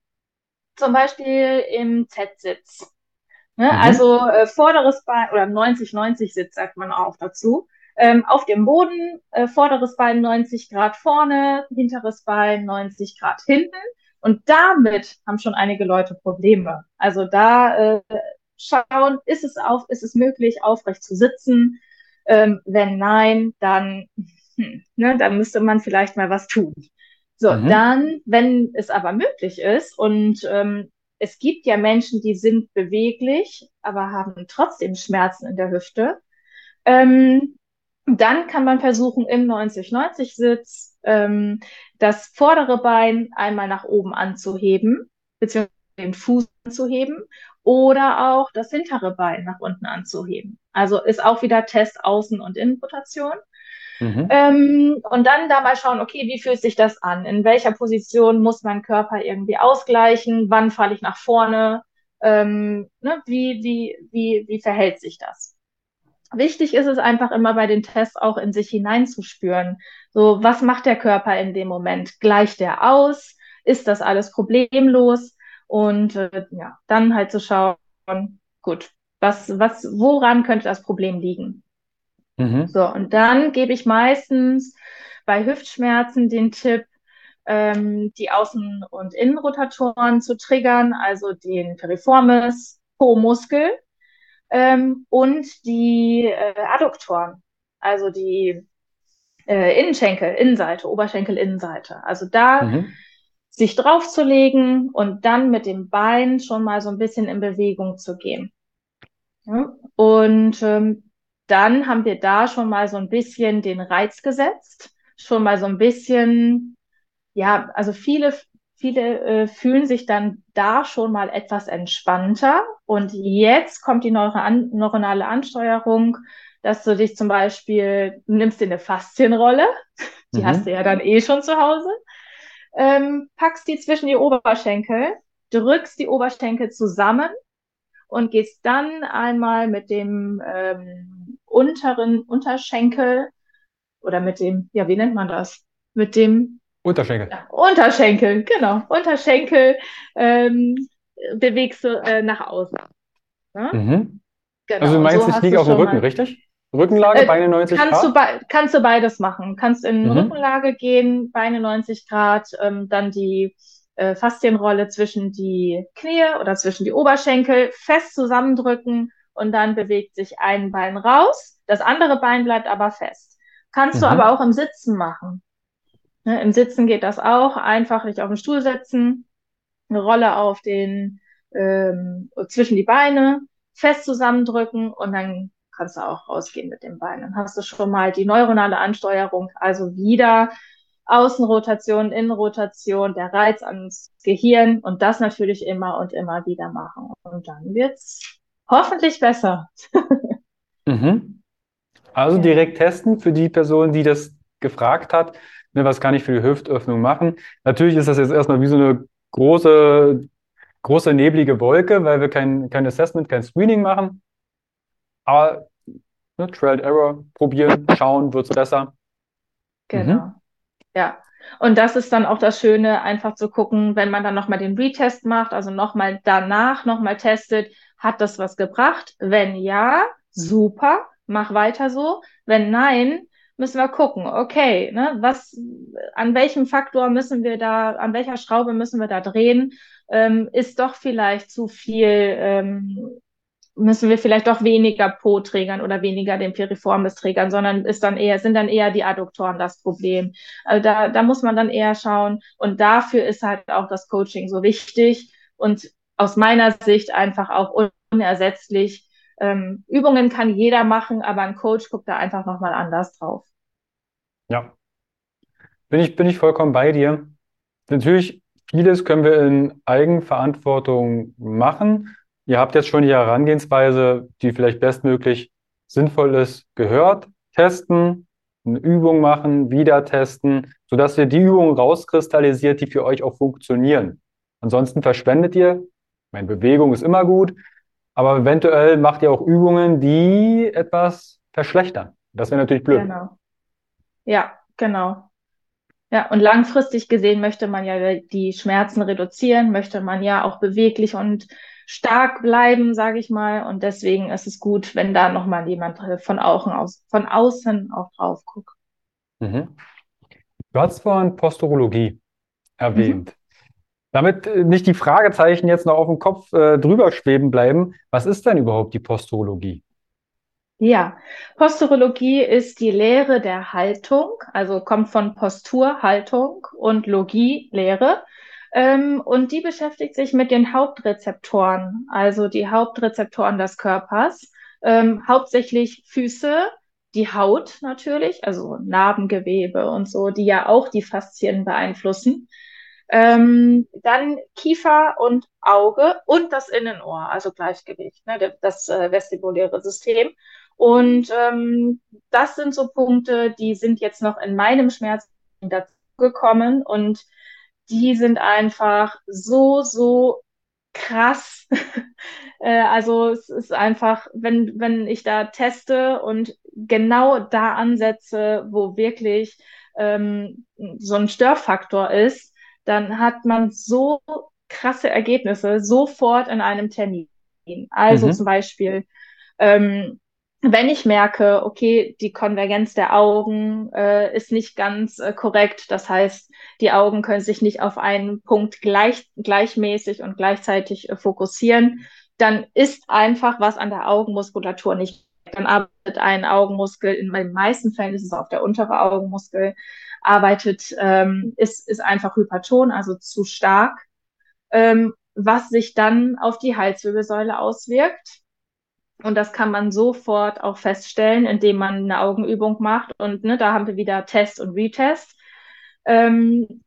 zum Beispiel im Z-Sitz. Ne? Mhm. Also äh, vorderes Bein oder 90-90-Sitz sagt man auch dazu. Ähm, auf dem Boden, äh, vorderes Bein 90 Grad vorne, hinteres Bein 90 Grad hinten. Und damit haben schon einige Leute Probleme. Also da äh, schauen, ist es auf, ist es möglich, aufrecht zu sitzen? Ähm, wenn nein, dann, hm, ne, dann müsste man vielleicht mal was tun. So, mhm. dann, wenn es aber möglich ist und ähm, es gibt ja Menschen, die sind beweglich, aber haben trotzdem Schmerzen in der Hüfte, ähm, dann kann man versuchen, im 90-90-Sitz ähm, das vordere Bein einmal nach oben anzuheben, beziehungsweise den Fuß anzuheben oder auch das hintere Bein nach unten anzuheben. Also ist auch wieder Test Außen- und Innenrotation. Mhm. Ähm, und dann da mal schauen, okay, wie fühlt sich das an? In welcher Position muss mein Körper irgendwie ausgleichen? Wann falle ich nach vorne? Ähm, ne, wie, wie, wie, wie verhält sich das? Wichtig ist es einfach immer bei den Tests auch in sich hineinzuspüren. So, was macht der Körper in dem Moment? Gleicht der aus? Ist das alles problemlos? Und äh, ja, dann halt zu schauen, gut, was, was, woran könnte das Problem liegen? Mhm. So, und dann gebe ich meistens bei Hüftschmerzen den Tipp, ähm, die Außen- und Innenrotatoren zu triggern, also den Piriformis, Po-Muskel ähm, und die äh, Adduktoren, also die äh, Innenschenkel, Innenseite, Oberschenkel, Innenseite. Also da mhm. sich draufzulegen und dann mit dem Bein schon mal so ein bisschen in Bewegung zu gehen. Ja? Und ähm, dann haben wir da schon mal so ein bisschen den Reiz gesetzt, schon mal so ein bisschen, ja, also viele, viele äh, fühlen sich dann da schon mal etwas entspannter. Und jetzt kommt die neuro neuronale Ansteuerung, dass du dich zum Beispiel, du nimmst dir eine Faszienrolle, (laughs) die mhm. hast du ja dann eh schon zu Hause, ähm, packst die zwischen die Oberschenkel, drückst die Oberschenkel zusammen und gehst dann einmal mit dem ähm, unteren Unterschenkel oder mit dem, ja, wie nennt man das? Mit dem Unterschenkel. Ja, Unterschenkel, genau. Unterschenkel ähm, bewegst du äh, nach außen. Ne? Mhm. Genau. Also du meinst, so ich liege auf dem Rücken, richtig? Rückenlage, äh, Beine 90 kannst Grad? Du kannst du beides machen. Kannst in mhm. Rückenlage gehen, Beine 90 Grad, ähm, dann die äh, Faszienrolle zwischen die Knie oder zwischen die Oberschenkel fest zusammendrücken und dann bewegt sich ein Bein raus, das andere Bein bleibt aber fest. Kannst mhm. du aber auch im Sitzen machen. Ne, Im Sitzen geht das auch. Einfach dich auf den Stuhl setzen, eine Rolle auf den ähm, zwischen die Beine, fest zusammendrücken und dann kannst du auch rausgehen mit dem Bein. Dann hast du schon mal die neuronale Ansteuerung, also wieder Außenrotation, Innenrotation, der Reiz ans Gehirn und das natürlich immer und immer wieder machen. Und dann wird's hoffentlich besser. (laughs) mhm. Also direkt testen für die Person, die das gefragt hat. Ne, was kann ich für die Hüftöffnung machen? Natürlich ist das jetzt erstmal wie so eine große, große neblige Wolke, weil wir kein, kein Assessment, kein Screening machen. Aber ne, Trial Error probieren, schauen, wird's besser. Genau. Mhm. Ja. Und das ist dann auch das Schöne, einfach zu gucken, wenn man dann nochmal den Retest macht, also nochmal danach nochmal testet, hat das was gebracht? Wenn ja, super, mach weiter so. Wenn nein, müssen wir gucken, okay, ne, was, an welchem Faktor müssen wir da, an welcher Schraube müssen wir da drehen? Ähm, ist doch vielleicht zu viel ähm, müssen wir vielleicht doch weniger Po-Trägern oder weniger den Piriformis-Trägern, sondern ist dann eher, sind dann eher die Adduktoren das Problem. Also da, da muss man dann eher schauen. Und dafür ist halt auch das Coaching so wichtig und aus meiner Sicht einfach auch unersetzlich. Ähm, Übungen kann jeder machen, aber ein Coach guckt da einfach nochmal anders drauf. Ja. Bin ich, bin ich vollkommen bei dir. Natürlich, vieles können wir in Eigenverantwortung machen. Ihr habt jetzt schon die Herangehensweise, die vielleicht bestmöglich sinnvoll ist, gehört. Testen, eine Übung machen, wieder testen, sodass ihr die Übungen rauskristallisiert, die für euch auch funktionieren. Ansonsten verschwendet ihr. Meine Bewegung ist immer gut, aber eventuell macht ihr auch Übungen, die etwas verschlechtern. Das wäre natürlich blöd. Genau. Ja, genau. Ja, und langfristig gesehen möchte man ja die Schmerzen reduzieren, möchte man ja auch beweglich und stark bleiben, sage ich mal. Und deswegen ist es gut, wenn da nochmal jemand von außen, aus, von außen auch drauf guckt. Mhm. Du hast vorhin Posturologie erwähnt. Mhm. Damit äh, nicht die Fragezeichen jetzt noch auf dem Kopf äh, drüber schweben bleiben, was ist denn überhaupt die Posturologie? Ja, Posturologie ist die Lehre der Haltung, also kommt von Postur, Haltung und Logie, Lehre. Ähm, und die beschäftigt sich mit den Hauptrezeptoren, also die Hauptrezeptoren des Körpers, ähm, hauptsächlich Füße, die Haut natürlich, also Narbengewebe und so, die ja auch die Faszien beeinflussen. Ähm, dann Kiefer und Auge und das Innenohr, also Gleichgewicht, ne, das äh, vestibuläre System. Und ähm, das sind so Punkte, die sind jetzt noch in meinem Schmerz dazugekommen und die sind einfach so, so krass. (laughs) äh, also es ist einfach, wenn, wenn ich da teste und genau da ansetze, wo wirklich ähm, so ein Störfaktor ist, dann hat man so krasse Ergebnisse sofort in einem Termin. Also mhm. zum Beispiel, ähm, wenn ich merke, okay, die Konvergenz der Augen äh, ist nicht ganz äh, korrekt, das heißt, die Augen können sich nicht auf einen Punkt gleich, gleichmäßig und gleichzeitig äh, fokussieren, dann ist einfach was an der Augenmuskulatur nicht. Dann arbeitet ein Augenmuskel, in den meisten Fällen ist es auch der untere Augenmuskel, arbeitet, ähm, ist, ist einfach hyperton, also zu stark, ähm, was sich dann auf die Halswirbelsäule auswirkt und das kann man sofort auch feststellen, indem man eine Augenübung macht. Und ne, da haben wir wieder Test und Retest. Ähm,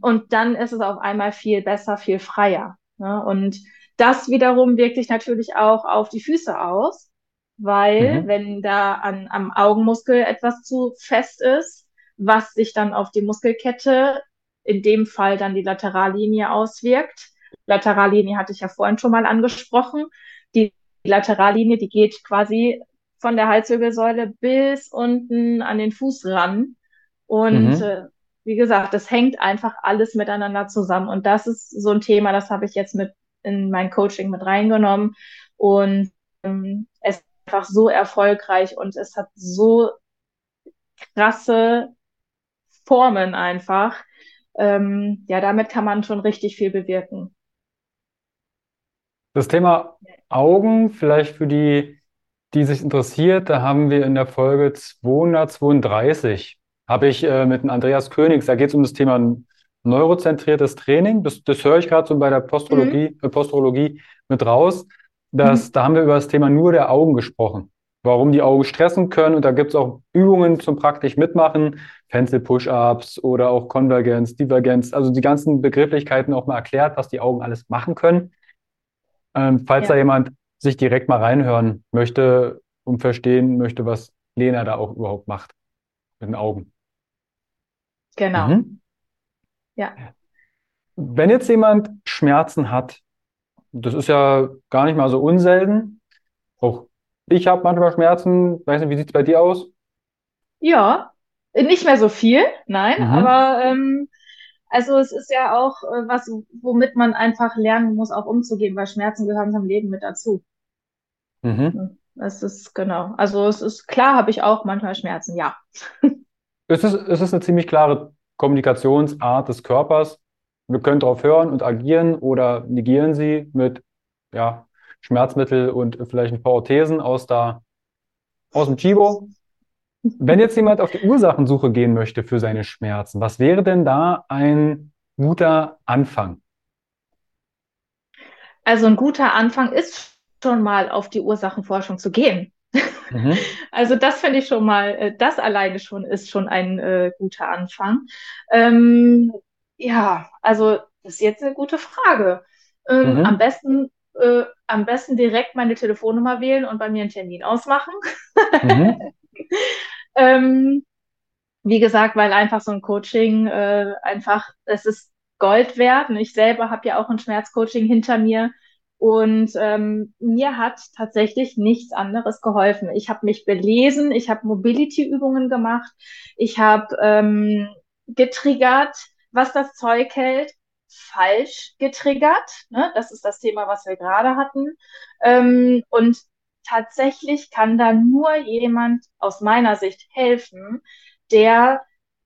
und dann ist es auf einmal viel besser, viel freier. Ne? Und das wiederum wirkt sich natürlich auch auf die Füße aus, weil mhm. wenn da an, am Augenmuskel etwas zu fest ist, was sich dann auf die Muskelkette, in dem Fall dann die Laterallinie auswirkt. Laterallinie hatte ich ja vorhin schon mal angesprochen. Die Laterallinie, die geht quasi von der Halswirbelsäule bis unten an den Fuß ran. Und mhm. äh, wie gesagt, das hängt einfach alles miteinander zusammen. Und das ist so ein Thema, das habe ich jetzt mit in mein Coaching mit reingenommen. Und ähm, es ist einfach so erfolgreich und es hat so krasse Formen einfach. Ähm, ja, damit kann man schon richtig viel bewirken. Das Thema Augen, vielleicht für die, die sich interessiert, da haben wir in der Folge 232, habe ich äh, mit dem Andreas Königs, da geht es um das Thema neurozentriertes Training. Das, das höre ich gerade so bei der Postrologie, mhm. äh, Postrologie mit raus. Dass, mhm. Da haben wir über das Thema nur der Augen gesprochen. Warum die Augen stressen können. Und da gibt es auch Übungen zum praktisch mitmachen. Pencil Push-Ups oder auch Konvergenz, Divergenz. Also die ganzen Begrifflichkeiten auch mal erklärt, was die Augen alles machen können. Ähm, falls ja. da jemand sich direkt mal reinhören möchte und verstehen möchte, was Lena da auch überhaupt macht mit den Augen. Genau. Mhm. Ja. Wenn jetzt jemand Schmerzen hat, das ist ja gar nicht mal so unselten. Auch ich habe manchmal Schmerzen. Weiß nicht, wie sieht es bei dir aus? Ja, nicht mehr so viel, nein, mhm. aber ähm, also es ist ja auch äh, was, womit man einfach lernen muss, auch umzugehen, weil Schmerzen gehören zum Leben mit dazu. Mhm. Es ist genau. Also es ist klar, habe ich auch manchmal Schmerzen, ja. (laughs) Es ist, es ist eine ziemlich klare Kommunikationsart des Körpers. Wir können darauf hören und agieren oder negieren sie mit ja, Schmerzmittel und vielleicht ein paar Orthesen aus, der, aus dem Chibo. Wenn jetzt jemand auf die Ursachensuche gehen möchte für seine Schmerzen, was wäre denn da ein guter Anfang? Also ein guter Anfang ist schon mal auf die Ursachenforschung zu gehen. Mhm. (laughs) Also das finde ich schon mal, äh, das alleine schon ist schon ein äh, guter Anfang. Ähm, ja, also das ist jetzt eine gute Frage. Ähm, mhm. Am besten äh, am besten direkt meine Telefonnummer wählen und bei mir einen Termin ausmachen. Mhm. (laughs) Ähm, wie gesagt, weil einfach so ein Coaching äh, einfach, es ist Gold wert. Und ich selber habe ja auch ein Schmerzcoaching hinter mir. Und ähm, mir hat tatsächlich nichts anderes geholfen. Ich habe mich belesen, ich habe Mobility-Übungen gemacht, ich habe ähm, getriggert, was das Zeug hält, falsch getriggert. Ne? Das ist das Thema, was wir gerade hatten. Ähm, und tatsächlich kann da nur jemand aus meiner Sicht helfen, der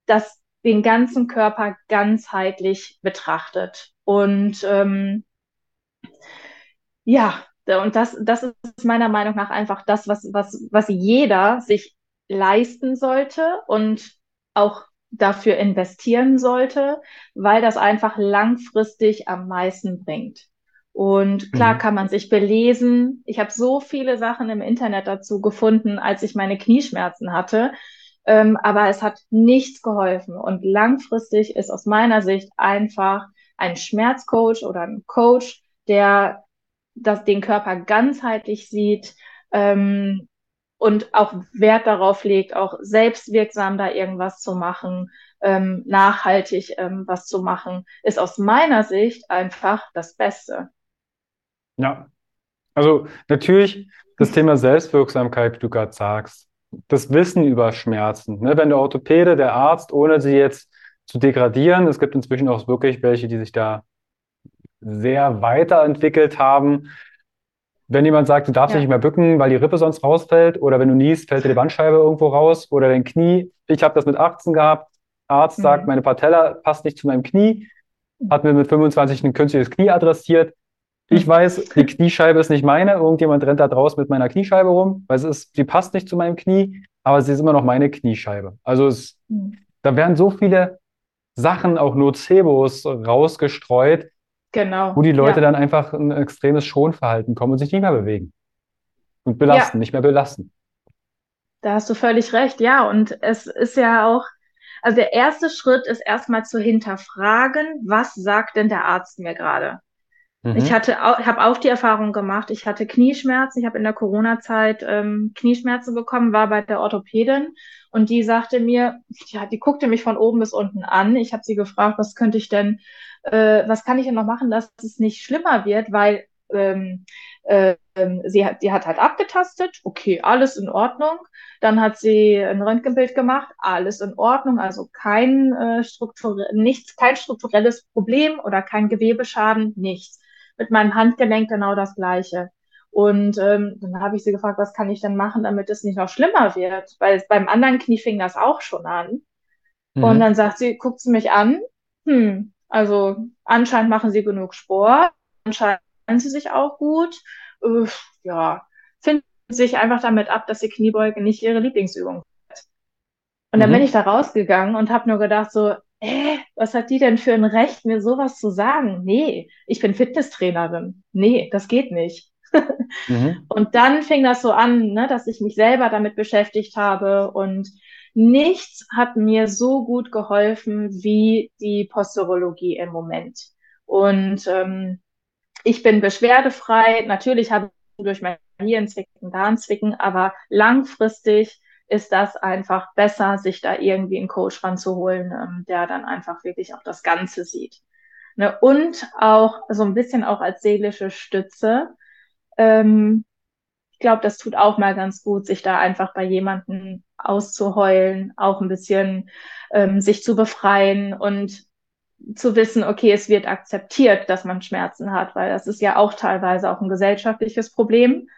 das den ganzen Körper ganzheitlich betrachtet. Und ähm, ja, und das, das ist meiner Meinung nach einfach das, was, was, was jeder sich leisten sollte und auch dafür investieren sollte, weil das einfach langfristig am meisten bringt. Und klar mhm. kann man sich belesen. Ich habe so viele Sachen im Internet dazu gefunden, als ich meine Knieschmerzen hatte. Ähm, aber es hat nichts geholfen. Und langfristig ist aus meiner Sicht einfach ein Schmerzcoach oder ein Coach, der das, den Körper ganzheitlich sieht, ähm, und auch Wert darauf legt, auch selbstwirksam da irgendwas zu machen, ähm, nachhaltig ähm, was zu machen, ist aus meiner Sicht einfach das Beste. Ja, also natürlich das Thema Selbstwirksamkeit, wie du gerade sagst, das Wissen über Schmerzen. Ne? Wenn der Orthopäde, der Arzt, ohne sie jetzt zu degradieren, es gibt inzwischen auch wirklich welche, die sich da sehr weiterentwickelt haben, wenn jemand sagt, du darfst ja. nicht mehr bücken, weil die Rippe sonst rausfällt, oder wenn du niest, fällt dir die Bandscheibe irgendwo raus, oder dein Knie. Ich habe das mit 18 gehabt. Arzt mhm. sagt, meine Patella passt nicht zu meinem Knie, hat mir mit 25 ein künstliches Knie adressiert. Ich mhm. weiß, die Kniescheibe ist nicht meine. Irgendjemand rennt da draußen mit meiner Kniescheibe rum, weil es ist, sie passt nicht zu meinem Knie, aber sie ist immer noch meine Kniescheibe. Also es, mhm. da werden so viele Sachen, auch Nocebos rausgestreut, Genau. Wo die Leute ja. dann einfach ein extremes Schonverhalten kommen und sich nicht mehr bewegen. Und belasten, ja. nicht mehr belasten. Da hast du völlig recht, ja. Und es ist ja auch, also der erste Schritt ist erstmal zu hinterfragen, was sagt denn der Arzt mir gerade? Mhm. Ich hatte, habe auch die Erfahrung gemacht. Ich hatte Knieschmerzen. Ich habe in der Corona-Zeit ähm, Knieschmerzen bekommen, war bei der Orthopädin und die sagte mir, ja, die guckte mich von oben bis unten an. Ich habe sie gefragt, was könnte ich denn äh, was kann ich denn noch machen, dass es nicht schlimmer wird, weil ähm, äh, sie hat, die hat halt abgetastet, okay, alles in Ordnung. Dann hat sie ein Röntgenbild gemacht, alles in Ordnung, also kein, äh, strukturell, nichts, kein strukturelles Problem oder kein Gewebeschaden, nichts. Mit meinem Handgelenk genau das Gleiche. Und ähm, dann habe ich sie gefragt, was kann ich denn machen, damit es nicht noch schlimmer wird? Weil beim anderen Knie fing das auch schon an. Mhm. Und dann sagt sie, guckt sie mich an, hm, also anscheinend machen sie genug Sport, anscheinend sie sich auch gut. Äh, ja, finden sich einfach damit ab, dass die Kniebeuge nicht ihre Lieblingsübung ist. Und dann mhm. bin ich da rausgegangen und habe nur gedacht so, äh, was hat die denn für ein Recht, mir sowas zu sagen? Nee, ich bin Fitnesstrainerin. Nee, das geht nicht. (laughs) mhm. Und dann fing das so an, ne, dass ich mich selber damit beschäftigt habe und Nichts hat mir so gut geholfen wie die Posturologie im Moment. Und ähm, ich bin beschwerdefrei. Natürlich habe ich durch mein Hirnzwicken, Darmzwicken, aber langfristig ist das einfach besser, sich da irgendwie einen Coach ranzuholen, ähm, der dann einfach wirklich auch das Ganze sieht. Ne? Und auch so ein bisschen auch als seelische Stütze. Ähm, ich glaube, das tut auch mal ganz gut, sich da einfach bei jemandem auszuheulen, auch ein bisschen ähm, sich zu befreien und zu wissen, okay, es wird akzeptiert, dass man Schmerzen hat, weil das ist ja auch teilweise auch ein gesellschaftliches Problem.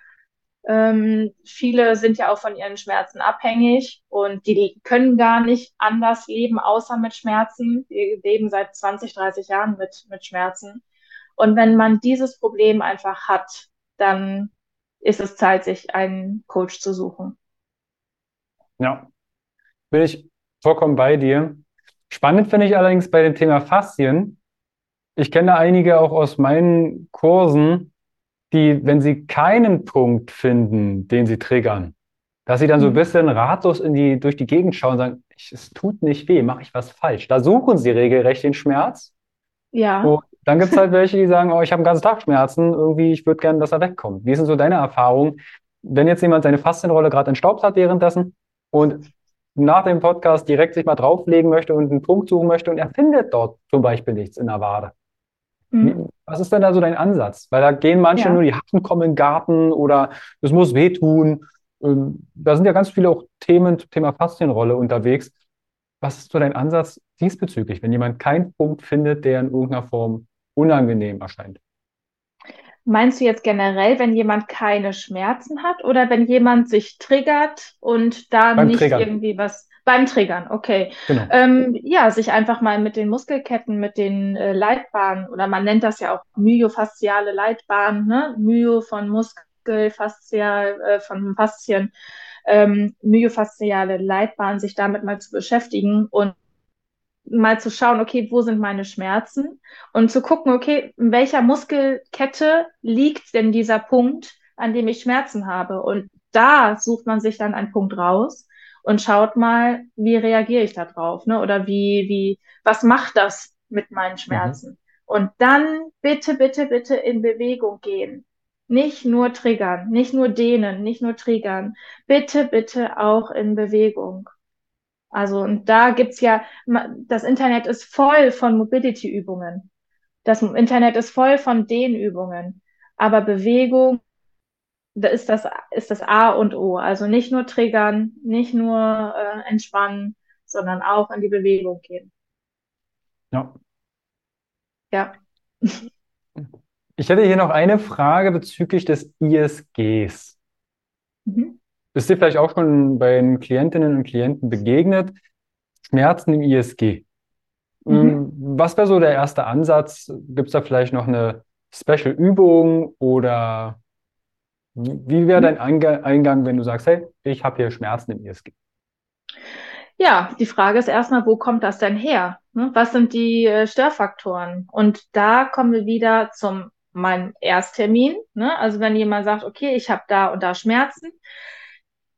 Ähm, viele sind ja auch von ihren Schmerzen abhängig und die können gar nicht anders leben, außer mit Schmerzen. Wir leben seit 20, 30 Jahren mit, mit Schmerzen. Und wenn man dieses Problem einfach hat, dann ist es Zeit, sich einen Coach zu suchen. Ja, bin ich vollkommen bei dir. Spannend finde ich allerdings bei dem Thema Faszien. Ich kenne einige auch aus meinen Kursen, die, wenn sie keinen Punkt finden, den sie triggern, dass sie dann so ein mhm. bisschen ratlos in die, durch die Gegend schauen und sagen, es tut nicht weh, mache ich was falsch. Da suchen sie regelrecht den Schmerz. Ja. Und dann gibt es halt welche, die sagen, oh, ich habe einen ganzen Tag Schmerzen, irgendwie, ich würde gerne, dass er wegkommt. Wie sind so deine Erfahrungen? Wenn jetzt jemand seine Faszienrolle gerade entstaubt hat währenddessen und nach dem Podcast direkt sich mal drauflegen möchte und einen Punkt suchen möchte und er findet dort zum Beispiel nichts in der Wade. Mhm. Was ist denn da so dein Ansatz? Weil da gehen manche Ja. nur, die Hacken kommen in den Garten oder es muss wehtun. Ähm, Da sind ja ganz viele auch Themen zum Thema Faszienrolle unterwegs. Was ist so dein Ansatz diesbezüglich, wenn jemand keinen Punkt findet, der in irgendeiner Form unangenehm erscheint? Meinst du jetzt generell, wenn jemand keine Schmerzen hat oder wenn jemand sich triggert und da Beim nicht Triggern, irgendwie was beim Triggern? Okay. genau. Ähm, ja, sich einfach mal mit den Muskelketten, mit den äh, Leitbahnen oder man nennt das ja auch myofasziale Leitbahnen, ne? Myo von Muskel, faszial, äh, von Faszien, ähm, myofasziale Leitbahnen, sich damit mal zu beschäftigen und mal zu schauen, okay, wo sind meine Schmerzen? Und zu gucken, okay, in welcher Muskelkette liegt denn dieser Punkt, an dem ich Schmerzen habe? Und da sucht man sich dann einen Punkt raus und schaut mal, wie reagiere ich da drauf, ne? Oder wie, wie, was macht das mit meinen Mhm. Schmerzen? Und dann bitte, bitte, bitte in Bewegung gehen. Nicht nur triggern, nicht nur dehnen, nicht nur triggern. Bitte, bitte auch in Bewegung. Also, und da gibt's ja, das Internet ist voll von Mobility-Übungen. Das Internet ist voll von Dehnübungen. Aber Bewegung, da ist das, ist das A und O. Also nicht nur triggern, nicht nur äh, entspannen, sondern auch in die Bewegung gehen. Ja. Ja. Ich hätte hier noch eine Frage bezüglich des ISGs. Mhm. Ist dir vielleicht auch schon bei den Klientinnen und Klienten begegnet? Schmerzen im ISG. Mhm. Ähm, Was wäre so der erste Ansatz? Gibt es da vielleicht noch eine Special-Übung oder wie wäre Mhm. dein Einga- Eingang, wenn du sagst, hey, ich habe hier Schmerzen im ISG? Ja, die Frage ist erstmal, wo kommt das denn her? Ne? Was sind die äh, Störfaktoren? Und da kommen wir wieder zum meinem Ersttermin. Ne? Also wenn jemand sagt, okay, ich habe da und da Schmerzen,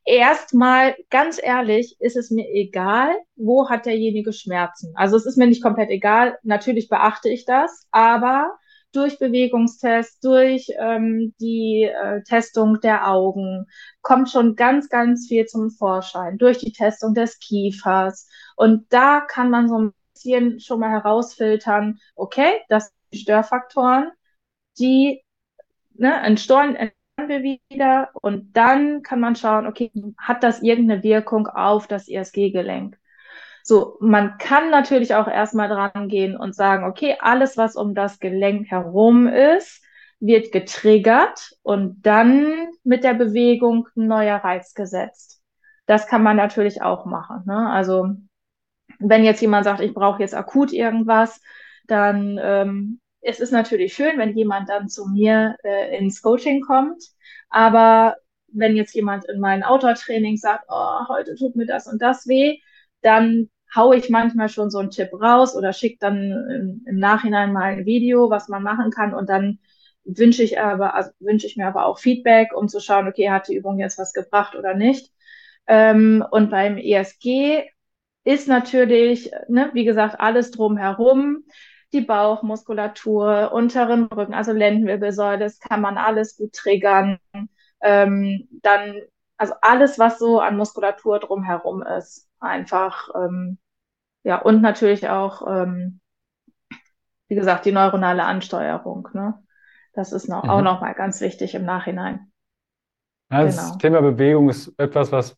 erstmal ganz ehrlich, ist es mir egal, wo hat derjenige Schmerzen. Also es ist mir nicht komplett egal. Natürlich beachte ich das, aber durch Bewegungstest, durch ähm, die äh, Testung der Augen kommt schon ganz, ganz viel zum Vorschein. Durch die Testung des Kiefers. Und da kann man so ein bisschen schon mal herausfiltern, okay, das sind die Störfaktoren, die ne, entsteuern wir wieder und dann kann man schauen, okay, hat das irgendeine Wirkung auf das ISG-Gelenk? So, man kann natürlich auch erstmal dran gehen und sagen, okay, alles, was um das Gelenk herum ist, wird getriggert und dann mit der Bewegung ein neuer Reiz gesetzt. Das kann man natürlich auch machen. Ne? Also, wenn jetzt jemand sagt, ich brauche jetzt akut irgendwas, dann ähm, es ist natürlich schön, wenn jemand dann zu mir äh, ins Coaching kommt. Aber wenn jetzt jemand in meinem Outdoor-Training sagt, oh, heute tut mir das und das weh, dann haue ich manchmal schon so einen Tipp raus oder schicke dann im, im Nachhinein mal ein Video, was man machen kann und dann wünsche ich aber, also wünsche ich mir aber auch Feedback, um zu schauen, okay, hat die Übung jetzt was gebracht oder nicht. Ähm, und beim ESG ist natürlich, ne, wie gesagt, alles drumherum, die Bauchmuskulatur, unteren Rücken, also Lendenwirbelsäule, das kann man alles gut triggern. Ähm, dann, also alles, was so an Muskulatur drumherum ist, einfach, ähm, ja, und natürlich auch, ähm, wie gesagt, die neuronale Ansteuerung, ne? Das ist noch, auch Mhm. nochmal ganz wichtig im Nachhinein. Ja, das Genau. Thema Bewegung ist etwas, was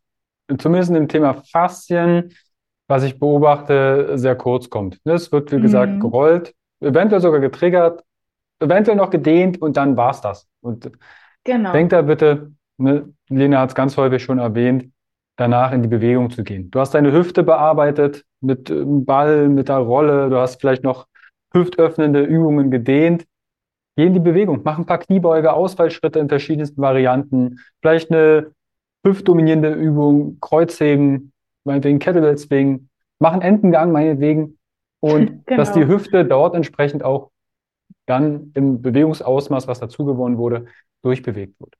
zumindest im Thema Faszien, was ich beobachte, sehr kurz kommt. Es wird, wie gesagt, Mhm. gerollt, eventuell sogar getriggert, eventuell noch gedehnt und dann war's das. Und Genau. denk da bitte, ne, Lena hat es ganz häufig schon erwähnt, danach in die Bewegung zu gehen. Du hast deine Hüfte bearbeitet mit dem Ball, mit der Rolle, du hast vielleicht noch hüftöffnende Übungen gedehnt. Geh in die Bewegung, mach ein paar Kniebeuge, Ausfallschritte in verschiedensten Varianten, vielleicht eine hüftdominierende Übung, Kreuzheben, meinetwegen Kettlebell Swing, mach einen Entengang meinetwegen und (laughs) dass die Genau. Hüfte dort entsprechend auch dann im Bewegungsausmaß, was dazu gewonnen wurde, durchbewegt wird.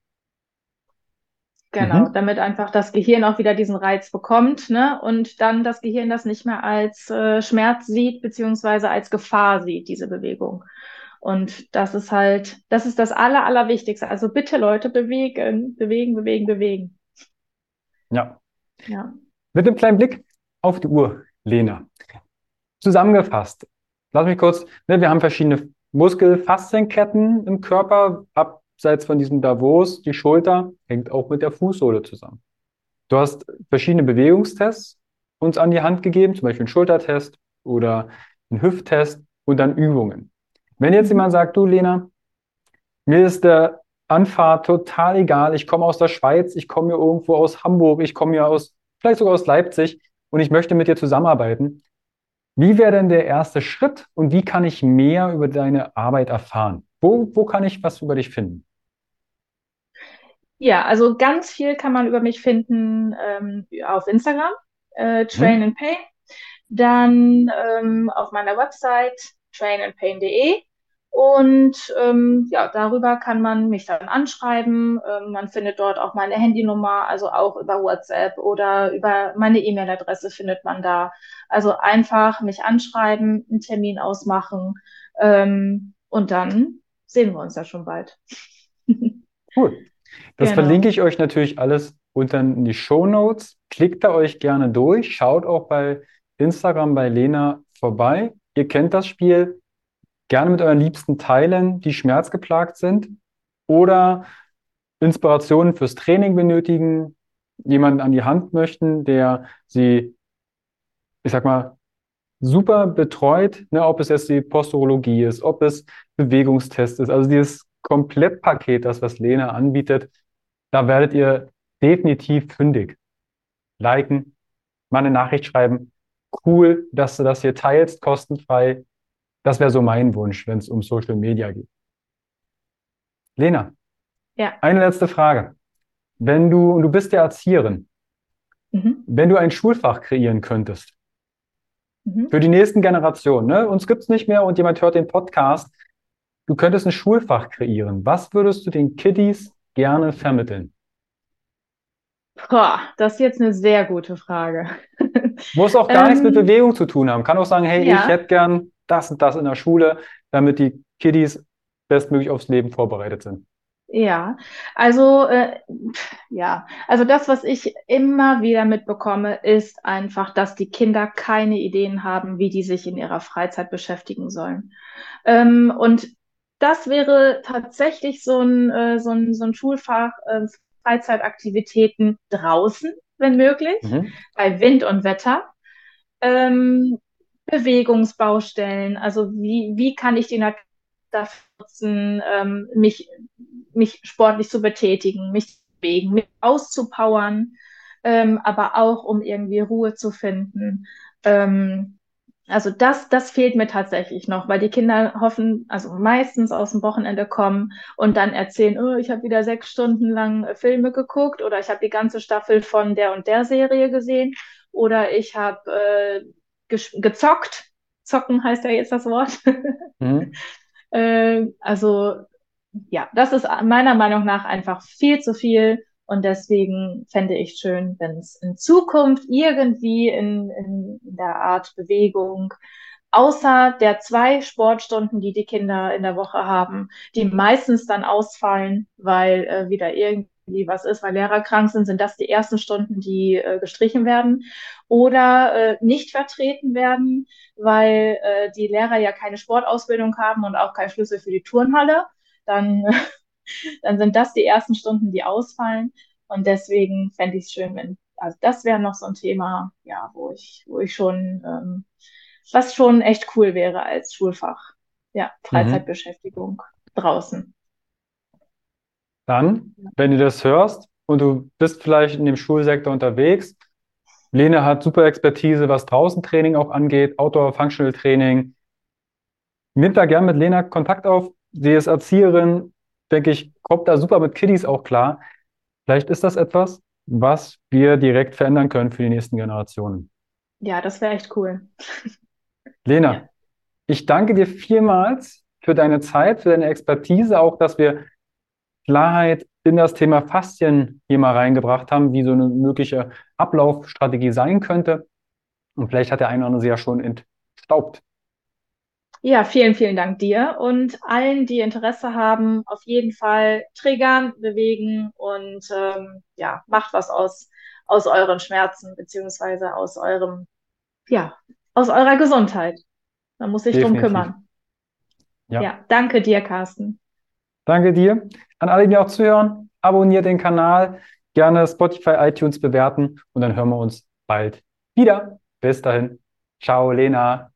Genau, Mhm. damit einfach das Gehirn auch wieder diesen Reiz bekommt, ne? Und dann das Gehirn das nicht mehr als äh, Schmerz sieht, beziehungsweise als Gefahr sieht, diese Bewegung. Und das ist halt, das ist das Aller, Allerwichtigste. Also bitte Leute bewegen, bewegen, bewegen, bewegen. Ja. Ja. Mit einem kleinen Blick auf die Uhr, Lena. Zusammengefasst, lass mich kurz, ne, wir haben verschiedene Muskelfaszienketten im Körper, abseits von diesem Davos, die Schulter, hängt auch mit der Fußsohle zusammen. Du hast verschiedene Bewegungstests uns an die Hand gegeben, zum Beispiel einen Schultertest oder einen Hüfttest und dann Übungen. Wenn jetzt jemand sagt, du Lena, mir ist der Anfahrt total egal, ich komme aus der Schweiz, ich komme hier irgendwo aus Hamburg, ich komme hier aus, vielleicht sogar aus Leipzig und ich möchte mit dir zusammenarbeiten. Wie wäre denn der erste Schritt und wie kann ich mehr über deine Arbeit erfahren? Wo, wo kann ich was über dich finden? Ja, also ganz viel kann man über mich finden ähm, auf Instagram, äh, Train hm. and Pain. Dann ähm, auf meiner Website trainandpain.de. Und ähm, ja, darüber kann man mich dann anschreiben. Ähm, man findet dort auch meine Handynummer, also auch über WhatsApp oder über meine E-Mail-Adresse findet man da. Also einfach mich anschreiben, einen Termin ausmachen ähm, und dann sehen wir uns ja schon bald. (laughs) Cool. Das genau. verlinke ich euch natürlich alles unten in die Show Notes. Klickt da euch gerne durch. Schaut auch bei Instagram bei Lena vorbei. Ihr kennt das Spiel. Gerne mit euren Liebsten teilen, die schmerzgeplagt sind oder Inspirationen fürs Training benötigen, jemanden an die Hand möchten, der sie, ich sag mal, super betreut, ne, ob es jetzt die Posturologie ist, ob es Bewegungstest ist, also dieses Komplettpaket, das was Lena anbietet, da werdet ihr definitiv fündig. Liken, mal eine Nachricht schreiben. Cool, dass du das hier teilst, kostenfrei. Das wäre so mein Wunsch, wenn es um Social Media geht. Lena, ja. eine letzte Frage. Wenn du, und du bist ja Erzieherin, mhm. wenn du ein Schulfach kreieren könntest, mhm. für die nächsten Generationen, ne? uns gibt's nicht mehr und jemand hört den Podcast, du könntest ein Schulfach kreieren. Was würdest du den Kiddies gerne vermitteln? Boah, das ist jetzt eine sehr gute Frage. (laughs) Muss auch gar ähm, nichts mit ähm, Bewegung zu tun haben. Kann auch sagen, hey, ja. ich hätte gern das und das in der Schule, damit die Kiddies bestmöglich aufs Leben vorbereitet sind. Ja, also äh, ja, also das, was ich immer wieder mitbekomme, ist einfach, dass die Kinder keine Ideen haben, wie die sich in ihrer Freizeit beschäftigen sollen. Ähm, und das wäre tatsächlich so ein, äh, so ein, so ein Schulfach, äh, Freizeitaktivitäten draußen, wenn möglich, mhm. bei Wind und Wetter. Ähm, Bewegungsbaustellen, also wie, wie kann ich die Natur nutzen, ähm, mich, mich sportlich zu betätigen, mich zu bewegen, mich auszupowern, ähm, aber auch um irgendwie Ruhe zu finden. Ähm, also das, das fehlt mir tatsächlich noch, weil die Kinder hoffen, also meistens aus dem Wochenende kommen und dann erzählen, oh, ich habe wieder sechs Stunden lang Filme geguckt oder ich habe die ganze Staffel von der und der Serie gesehen oder ich habe äh, gezockt. Zocken heißt ja jetzt das Wort. (laughs) Mhm. äh, also ja, das ist meiner Meinung nach einfach viel zu viel und deswegen fände ich schön, wenn es in Zukunft irgendwie in, in, der Art Bewegung, außer der zwei Sportstunden, die die Kinder in der Woche haben, die meistens dann ausfallen, weil äh, wieder irgendwie was ist, weil Lehrer krank sind, sind das die ersten Stunden, die äh, gestrichen werden oder äh, nicht vertreten werden, weil äh, die Lehrer ja keine Sportausbildung haben und auch keinen Schlüssel für die Turnhalle. Dann (laughs) dann sind das die ersten Stunden, die ausfallen. Und deswegen fände ich es schön, wenn, also das wäre noch so ein Thema, ja, wo ich, wo ich schon, ähm, was schon echt cool wäre als Schulfach. Ja, mhm. Freizeitbeschäftigung mhm. draußen. Dann, wenn du das hörst und du bist vielleicht in dem Schulsektor unterwegs, Lene hat super Expertise, was draußen Training auch angeht, Outdoor Functional Training. Nimm da gerne mit Lena Kontakt auf. Sie ist Erzieherin, denke ich, kommt da super mit Kiddies auch klar. Vielleicht ist das etwas, was wir direkt verändern können für die nächsten Generationen. Ja, das wäre echt cool. (laughs) Lena, ja. ich danke dir vielmals für deine Zeit, für deine Expertise, auch dass wir Klarheit in das Thema Faszien hier mal reingebracht haben, wie so eine mögliche Ablaufstrategie sein könnte. Und vielleicht hat der eine oder andere sie ja schon entstaubt. Ja, vielen, vielen Dank dir und allen, die Interesse haben, auf jeden Fall triggern, bewegen und ähm, ja, macht was aus, aus euren Schmerzen beziehungsweise aus eurem, ja, aus eurer Gesundheit. Da muss ich Definitiv. drum kümmern. Ja. ja, danke dir, Carsten. Danke dir. An alle, die auch zuhören, abonniert den Kanal, gerne Spotify, iTunes bewerten und dann hören wir uns bald wieder. Bis dahin. Ciao, Lena.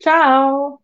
Ciao.